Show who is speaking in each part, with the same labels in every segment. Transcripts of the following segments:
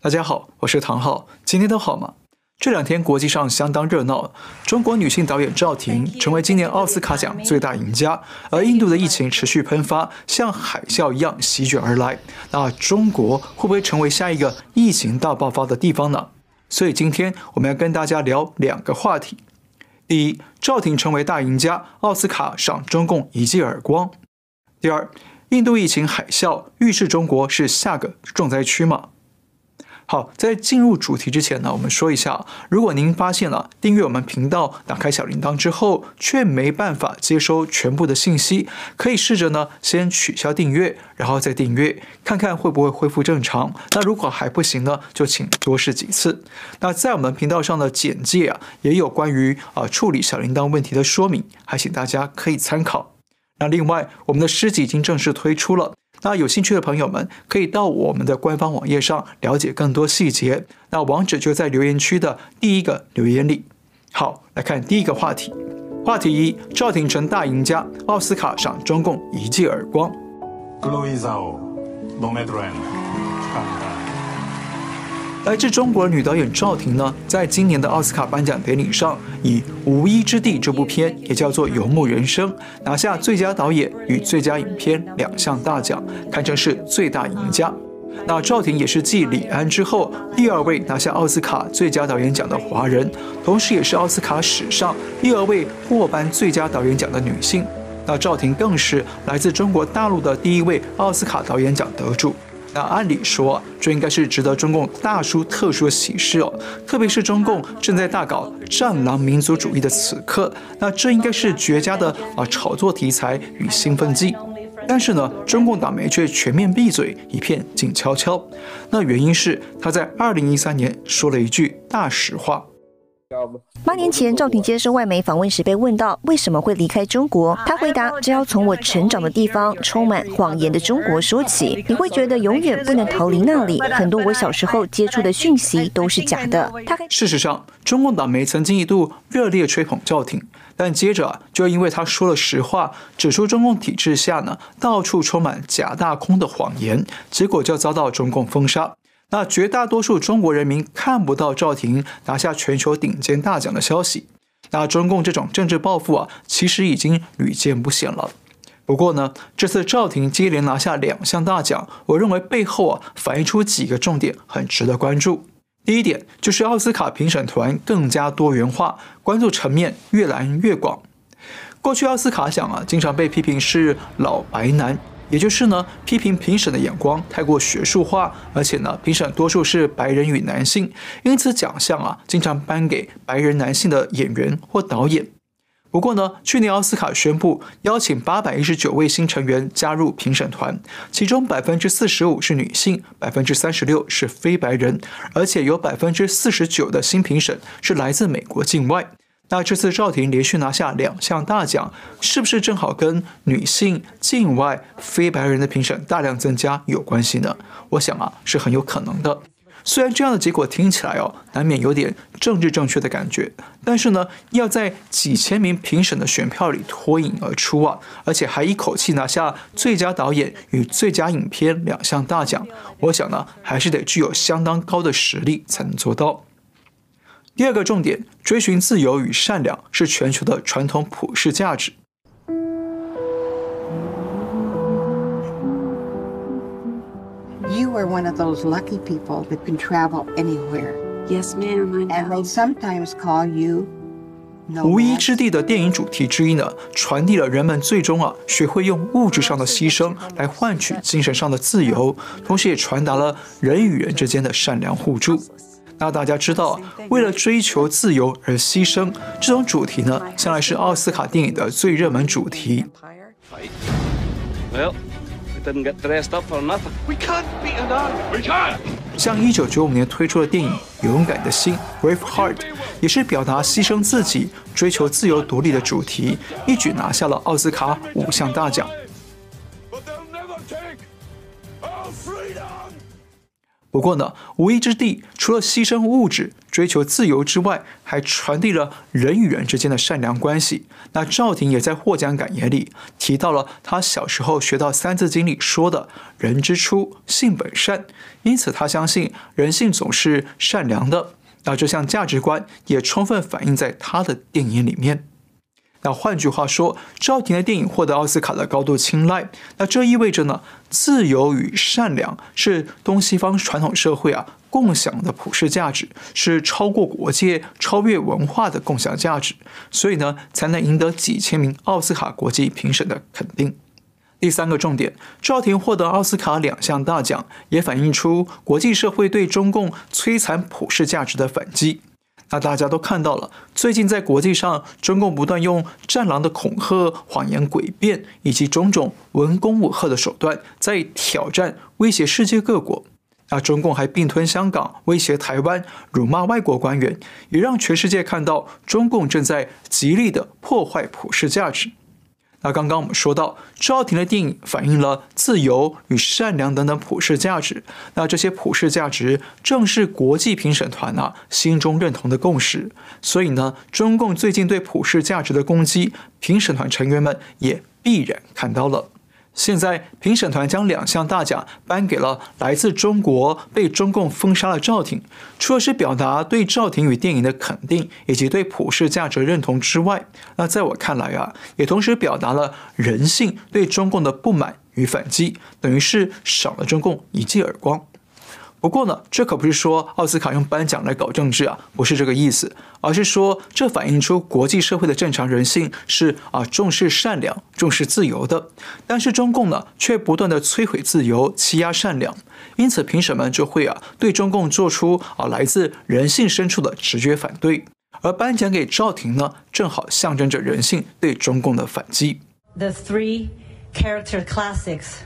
Speaker 1: 大家好，我是唐昊，今天都好吗？这两天国际上相当热闹，中国女性导演赵婷成为今年奥斯卡奖最大赢家，而印度的疫情持续喷发，像海啸一样席卷而来。那中国会不会成为下一个疫情大爆发的地方呢？所以今天我们要跟大家聊两个话题：第一，赵婷成为大赢家，奥斯卡赏中共一记耳光；第二，印度疫情海啸预示中国是下个重灾区吗？好，在进入主题之前呢，我们说一下，如果您发现了订阅我们频道、打开小铃铛之后，却没办法接收全部的信息，可以试着呢先取消订阅，然后再订阅，看看会不会恢复正常。那如果还不行呢，就请多试几次。那在我们频道上的简介啊，也有关于啊处理小铃铛问题的说明，还请大家可以参考。那另外，我们的诗集已经正式推出了。那有兴趣的朋友们可以到我们的官方网页上了解更多细节。那网址就在留言区的第一个留言里。好，来看第一个话题。话题一：赵廷成大赢家，奥斯卡赏中共一记耳光。来自中国女导演赵婷呢，在今年的奥斯卡颁奖典礼上，以《无依之地》这部片，也叫做《游牧人生》，拿下最佳导演与最佳影片两项大奖，堪称是最大赢家。那赵婷也是继李安之后第二位拿下奥斯卡最佳导演奖的华人，同时也是奥斯卡史上第二位获颁最佳导演奖的女性。那赵婷更是来自中国大陆的第一位奥斯卡导演奖得主。那按理说，这应该是值得中共大书特书的喜事哦。特别是中共正在大搞战狼民族主义的此刻，那这应该是绝佳的啊炒作题材与兴奋剂。但是呢，中共党媒却全面闭嘴，一片静悄悄。那原因是他在二零一三年说了一句大实话。
Speaker 2: 八年前，赵婷接受外媒访问时被问到为什么会离开中国，她回答：“这要从我成长的地方充满谎言的中国说起。你会觉得永远不能逃离那里，很多我小时候接触的讯息都是假的。”
Speaker 1: 事实上，中共党媒曾经一度热烈吹捧赵婷，但接着啊，就因为他说了实话，指出中共体制下呢到处充满假大空的谎言，结果就遭到中共封杀。那绝大多数中国人民看不到赵婷拿下全球顶尖大奖的消息。那中共这种政治报复啊，其实已经屡见不鲜了。不过呢，这次赵婷接连拿下两项大奖，我认为背后啊反映出几个重点，很值得关注。第一点就是奥斯卡评审团更加多元化，关注层面越来越广。过去奥斯卡奖啊，经常被批评是老白男。也就是呢，批评评审的眼光太过学术化，而且呢，评审多数是白人与男性，因此奖项啊，经常颁给白人男性的演员或导演。不过呢，去年奥斯卡宣布邀请八百一十九位新成员加入评审团，其中百分之四十五是女性，百分之三十六是非白人，而且有百分之四十九的新评审是来自美国境外。那这次赵婷连续拿下两项大奖，是不是正好跟女性、境外、非白人的评审大量增加有关系呢？我想啊，是很有可能的。虽然这样的结果听起来哦，难免有点政治正确的感觉，但是呢，要在几千名评审的选票里脱颖而出啊，而且还一口气拿下最佳导演与最佳影片两项大奖，我想呢，还是得具有相当高的实力才能做到。第二个重点，追寻自由与善良是全球的传统普世价值。
Speaker 3: You are one of those lucky people that can travel anywhere.
Speaker 4: Yes, ma'am.
Speaker 3: And they sometimes call you.
Speaker 1: 无一之地的电影主题之一呢，传递了人们最终啊学会用物质上的牺牲来换取精神上的自由，同时也传达了人与人之间的善良互助。那大家知道，为了追求自由而牺牲。这种主题呢，向来是奥斯卡电影的最热门主题。像一九九五年推出的电影《勇敢的心》（Braveheart） 也是表达牺牲自己、追求自由独立的主题，一举拿下了奥斯卡五项大奖。不过呢，无依之地除了牺牲物质、追求自由之外，还传递了人与人之间的善良关系。那赵婷也在获奖感言里提到了他小时候学到《三字经》里说的“人之初，性本善”，因此他相信人性总是善良的。那这项价值观也充分反映在他的电影里面。那换句话说，赵婷的电影获得奥斯卡的高度青睐。那这意味着呢，自由与善良是东西方传统社会啊共享的普世价值，是超过国界、超越文化的共享价值。所以呢，才能赢得几千名奥斯卡国际评审的肯定。第三个重点，赵婷获得奥斯卡两项大奖，也反映出国际社会对中共摧残普世价值的反击。那大家都看到了，最近在国际上，中共不断用战狼的恐吓、谎言诡辩以及种种文攻武吓的手段，在挑战、威胁世界各国。啊中共还并吞香港，威胁台湾，辱骂外国官员，也让全世界看到中共正在极力的破坏普世价值。那刚刚我们说到，赵婷的电影反映了自由与善良等等普世价值。那这些普世价值正是国际评审团啊心中认同的共识。所以呢，中共最近对普世价值的攻击，评审团成员们也必然看到了。现在评审团将两项大奖颁给了来自中国被中共封杀的赵婷，除了是表达对赵婷与电影的肯定以及对普世价值认同之外，那在我看来啊，也同时表达了人性对中共的不满与反击，等于是赏了中共一记耳光。不过呢，这可不是说奥斯卡用颁奖来搞政治啊，不是这个意思，而是说这反映出国际社会的正常人性是啊重视善良、重视自由的。但是中共呢，却不断的摧毁自由、欺压善良，因此评审们就会啊对中共做出啊来自人性深处的直觉反对。而颁奖给赵婷呢，正好象征着人性对中共的反击。
Speaker 4: The three character classics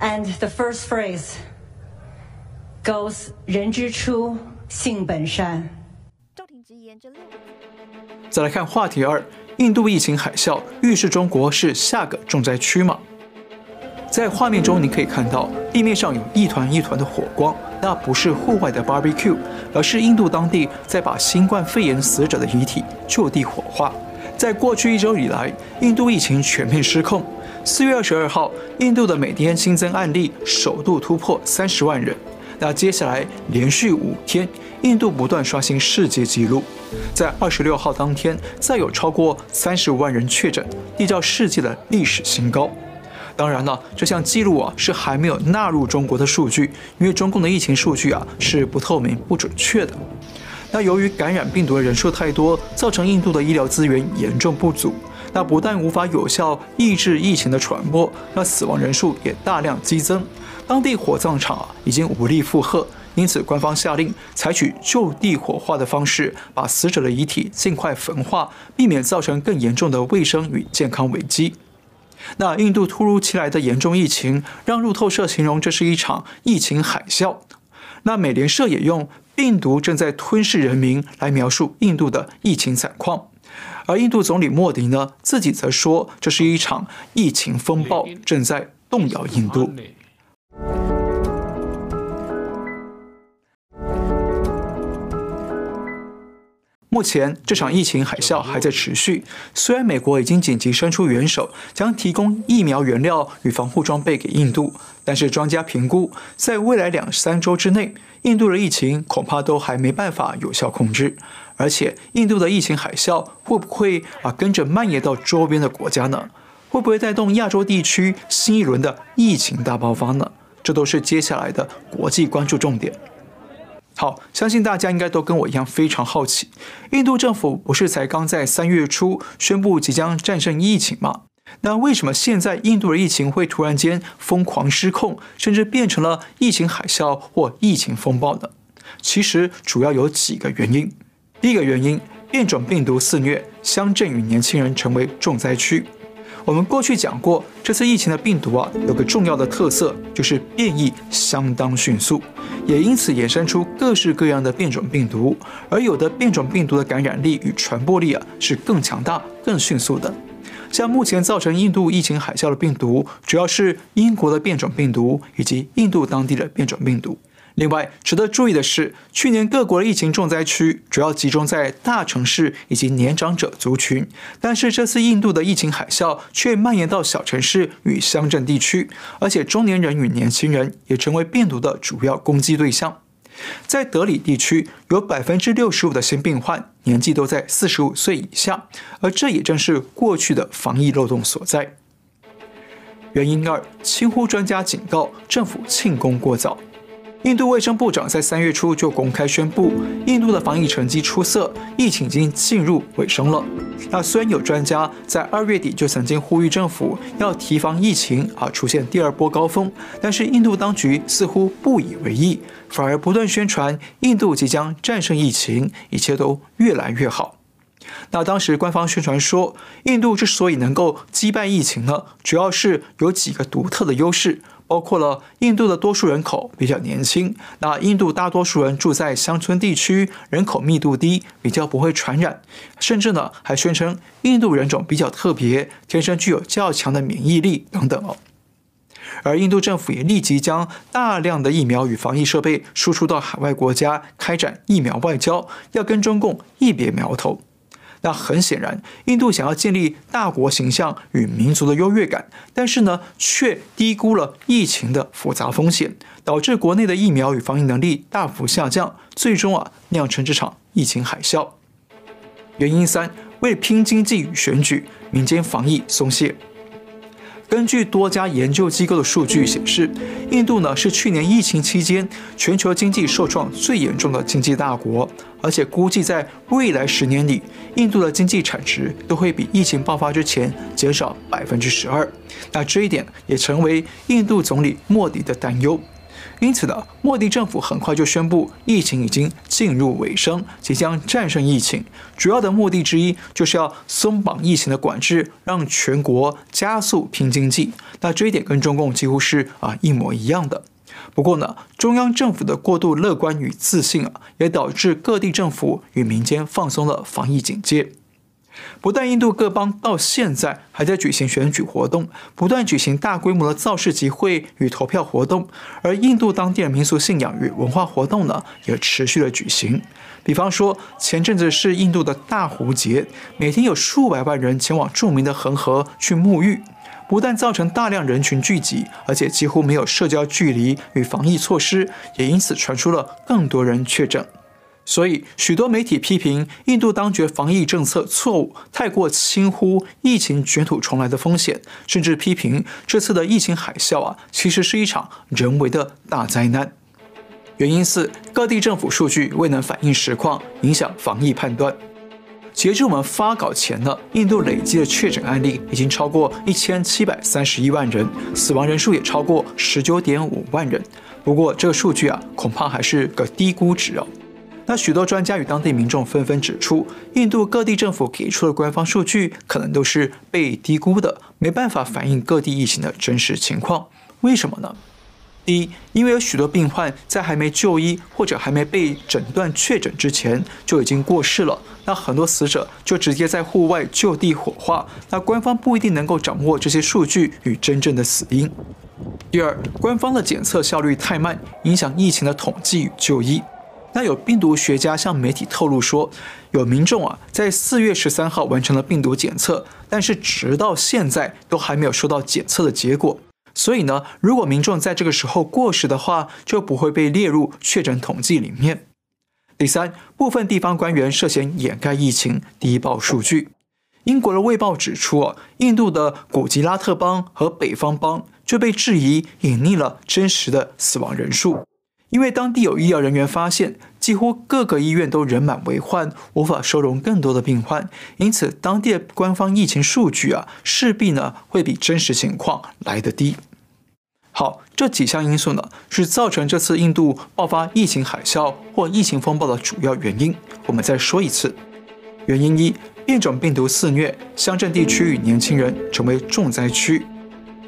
Speaker 4: and the first phrase. Goes 人之初，性本善。赵挺直言这六。
Speaker 1: 再来看话题二：印度疫情海啸预示中国是下个重灾区吗？在画面中，你可以看到地面上有一团一团的火光，那不是户外的 barbecue，而是印度当地在把新冠肺炎死者的遗体就地火化。在过去一周以来，印度疫情全面失控。四月二十二号，印度的每天新增案例首度突破三十万人。那接下来连续五天，印度不断刷新世界纪录，在二十六号当天，再有超过三十五万人确诊，缔造世界的历史新高。当然了，这项记录啊是还没有纳入中国的数据，因为中共的疫情数据啊是不透明、不准确的。那由于感染病毒的人数太多，造成印度的医疗资源严重不足，那不但无法有效抑制疫情的传播，那死亡人数也大量激增。当地火葬场已经无力负荷，因此官方下令采取就地火化的方式，把死者的遗体尽快焚化，避免造成更严重的卫生与健康危机。那印度突如其来的严重疫情，让路透社形容这是一场疫情海啸。那美联社也用“病毒正在吞噬人民”来描述印度的疫情惨况，而印度总理莫迪呢，自己则说这是一场疫情风暴正在动摇印度。目前这场疫情海啸还在持续，虽然美国已经紧急伸出援手，将提供疫苗原料与防护装备给印度，但是专家评估，在未来两三周之内，印度的疫情恐怕都还没办法有效控制。而且，印度的疫情海啸会不会啊跟着蔓延到周边的国家呢？会不会带动亚洲地区新一轮的疫情大爆发呢？这都是接下来的国际关注重点。好，相信大家应该都跟我一样非常好奇，印度政府不是才刚在三月初宣布即将战胜疫情吗？那为什么现在印度的疫情会突然间疯狂失控，甚至变成了疫情海啸或疫情风暴呢？其实主要有几个原因。第一个原因，变种病毒肆虐，乡镇与年轻人成为重灾区。我们过去讲过，这次疫情的病毒啊，有个重要的特色，就是变异相当迅速，也因此衍生出各式各样的变种病毒。而有的变种病毒的感染力与传播力啊，是更强大、更迅速的。像目前造成印度疫情海啸的病毒，主要是英国的变种病毒以及印度当地的变种病毒。另外，值得注意的是，去年各国的疫情重灾区主要集中在大城市以及年长者族群，但是这次印度的疫情海啸却蔓延到小城市与乡镇地区，而且中年人与年轻人也成为病毒的主要攻击对象。在德里地区，有百分之六十五的新病患年纪都在四十五岁以下，而这也正是过去的防疫漏洞所在。原因二，轻忽专家警告，政府庆功过早。印度卫生部长在三月初就公开宣布，印度的防疫成绩出色，疫情已经进入尾声了。那虽然有专家在二月底就曾经呼吁政府要提防疫情啊出现第二波高峰，但是印度当局似乎不以为意，反而不断宣传印度即将战胜疫情，一切都越来越好。那当时官方宣传说，印度之所以能够击败疫情呢，主要是有几个独特的优势。包括了印度的多数人口比较年轻，那印度大多数人住在乡村地区，人口密度低，比较不会传染，甚至呢还宣称印度人种比较特别，天生具有较强的免疫力等等哦。而印度政府也立即将大量的疫苗与防疫设备输出到海外国家，开展疫苗外交，要跟中共一别苗头。那很显然，印度想要建立大国形象与民族的优越感，但是呢，却低估了疫情的复杂风险，导致国内的疫苗与防疫能力大幅下降，最终啊酿成这场疫情海啸。原因三，为拼经济与选举，民间防疫松懈。根据多家研究机构的数据显示，印度呢是去年疫情期间全球经济受创最严重的经济大国，而且估计在未来十年里，印度的经济产值都会比疫情爆发之前减少百分之十二。那这一点也成为印度总理莫迪的担忧。因此呢，莫迪政府很快就宣布，疫情已经进入尾声，即将战胜疫情。主要的目的之一就是要松绑疫情的管制，让全国加速拼经济。那这一点跟中共几乎是啊一模一样的。不过呢，中央政府的过度乐观与自信啊，也导致各地政府与民间放松了防疫警戒。不但印度各邦到现在还在举行选举活动，不断举行大规模的造势集会与投票活动，而印度当地的民俗信仰与文化活动呢，也持续的举行。比方说，前阵子是印度的大湖节，每天有数百万人前往著名的恒河去沐浴，不但造成大量人群聚集，而且几乎没有社交距离与防疫措施，也因此传出了更多人确诊。所以，许多媒体批评印度当局防疫政策错误，太过轻忽疫情卷土重来的风险，甚至批评这次的疫情海啸啊，其实是一场人为的大灾难。原因四，各地政府数据未能反映实况，影响防疫判断。截至我们发稿前呢，印度累计的确诊案例已经超过一千七百三十一万人，死亡人数也超过十九点五万人。不过，这个数据啊，恐怕还是个低估值哦。那许多专家与当地民众纷纷指出，印度各地政府给出的官方数据可能都是被低估的，没办法反映各地疫情的真实情况。为什么呢？第一，因为有许多病患在还没就医或者还没被诊断确诊之前就已经过世了，那很多死者就直接在户外就地火化，那官方不一定能够掌握这些数据与真正的死因。第二，官方的检测效率太慢，影响疫情的统计与就医。那有病毒学家向媒体透露说，有民众啊在四月十三号完成了病毒检测，但是直到现在都还没有收到检测的结果。所以呢，如果民众在这个时候过世的话，就不会被列入确诊统计里面。第三，部分地方官员涉嫌掩盖疫情，低报数据。英国的《卫报》指出，印度的古吉拉特邦和北方邦就被质疑隐匿了真实的死亡人数。因为当地有医疗人员发现，几乎各个医院都人满为患，无法收容更多的病患，因此当地的官方疫情数据啊，势必呢会比真实情况来得低。好，这几项因素呢，是造成这次印度爆发疫情海啸或疫情风暴的主要原因。我们再说一次：原因一，变种病毒肆虐，乡镇地区与年轻人成为重灾区；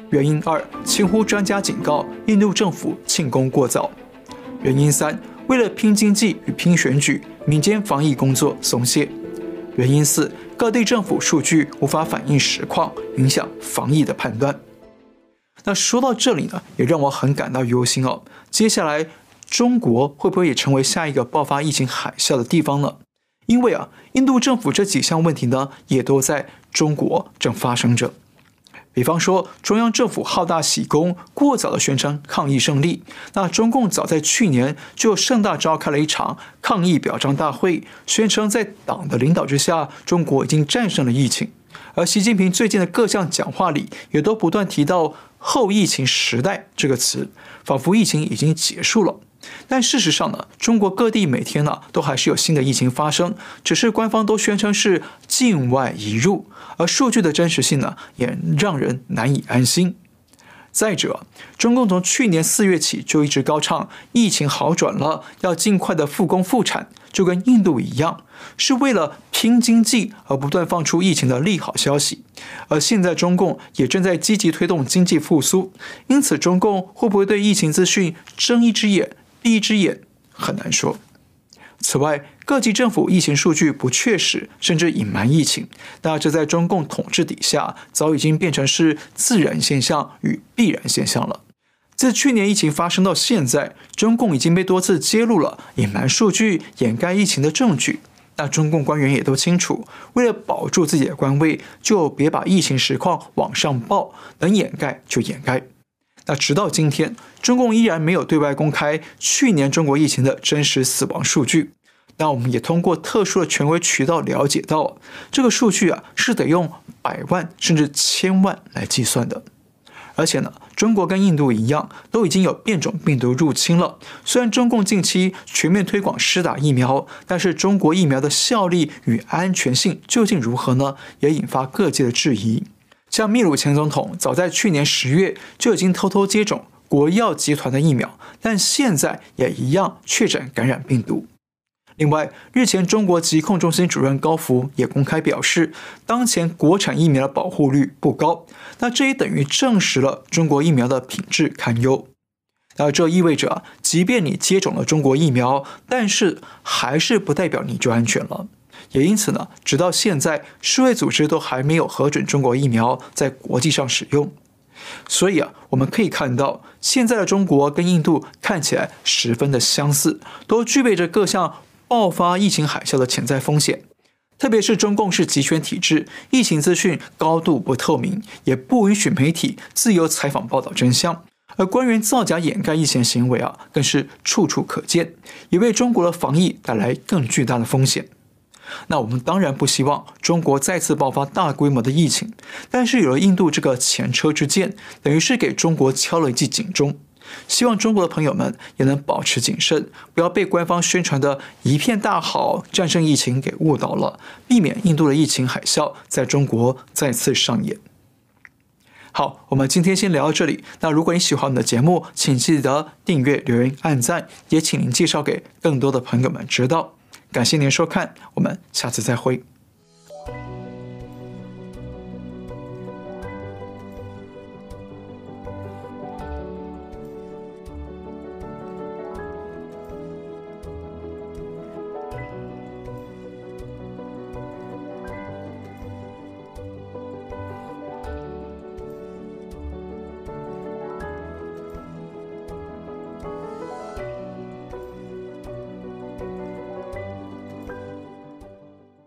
Speaker 1: 原因二，轻忽专家警告，印度政府庆功过早。原因三，为了拼经济与拼选举，民间防疫工作松懈。原因四，各地政府数据无法反映实况，影响防疫的判断。那说到这里呢，也让我很感到忧心哦。接下来中国会不会也成为下一个爆发疫情海啸的地方呢？因为啊，印度政府这几项问题呢，也都在中国正发生着。比方说，中央政府好大喜功，过早的宣称抗疫胜利。那中共早在去年就盛大召开了一场抗疫表彰大会，宣称在党的领导之下，中国已经战胜了疫情。而习近平最近的各项讲话里，也都不断提到“后疫情时代”这个词，仿佛疫情已经结束了。但事实上呢，中国各地每天呢都还是有新的疫情发生，只是官方都宣称是境外移入，而数据的真实性呢也让人难以安心。再者，中共从去年四月起就一直高唱疫情好转了，要尽快的复工复产，就跟印度一样，是为了拼经济而不断放出疫情的利好消息。而现在中共也正在积极推动经济复苏，因此中共会不会对疫情资讯睁一只眼？闭一只眼很难说。此外，各级政府疫情数据不确实，甚至隐瞒疫情，那这在中共统治底下，早已经变成是自然现象与必然现象了。自去年疫情发生到现在，中共已经被多次揭露了隐瞒数据、掩盖疫情的证据。那中共官员也都清楚，为了保住自己的官位，就别把疫情实况往上报，能掩盖就掩盖。那直到今天，中共依然没有对外公开去年中国疫情的真实死亡数据。那我们也通过特殊的权威渠道了解到，这个数据啊是得用百万甚至千万来计算的。而且呢，中国跟印度一样，都已经有变种病毒入侵了。虽然中共近期全面推广施打疫苗，但是中国疫苗的效力与安全性究竟如何呢？也引发各界的质疑。像秘鲁前总统早在去年十月就已经偷偷接种国药集团的疫苗，但现在也一样确诊感染病毒。另外，日前中国疾控中心主任高福也公开表示，当前国产疫苗的保护率不高，那这也等于证实了中国疫苗的品质堪忧。那这意味着，即便你接种了中国疫苗，但是还是不代表你就安全了。也因此呢，直到现在，世卫组织都还没有核准中国疫苗在国际上使用。所以啊，我们可以看到，现在的中国跟印度看起来十分的相似，都具备着各项爆发疫情海啸的潜在风险。特别是中共是集权体制，疫情资讯高度不透明，也不允许媒体自由采访报道真相，而官员造假掩盖疫情行为啊，更是处处可见，也为中国的防疫带来更巨大的风险。那我们当然不希望中国再次爆发大规模的疫情，但是有了印度这个前车之鉴，等于是给中国敲了一记警钟。希望中国的朋友们也能保持谨慎，不要被官方宣传的一片大好、战胜疫情给误导了，避免印度的疫情海啸在中国再次上演。好，我们今天先聊到这里。那如果你喜欢我们的节目，请记得订阅、留言、按赞，也请您介绍给更多的朋友们知道。感谢您收看，我们下次再会。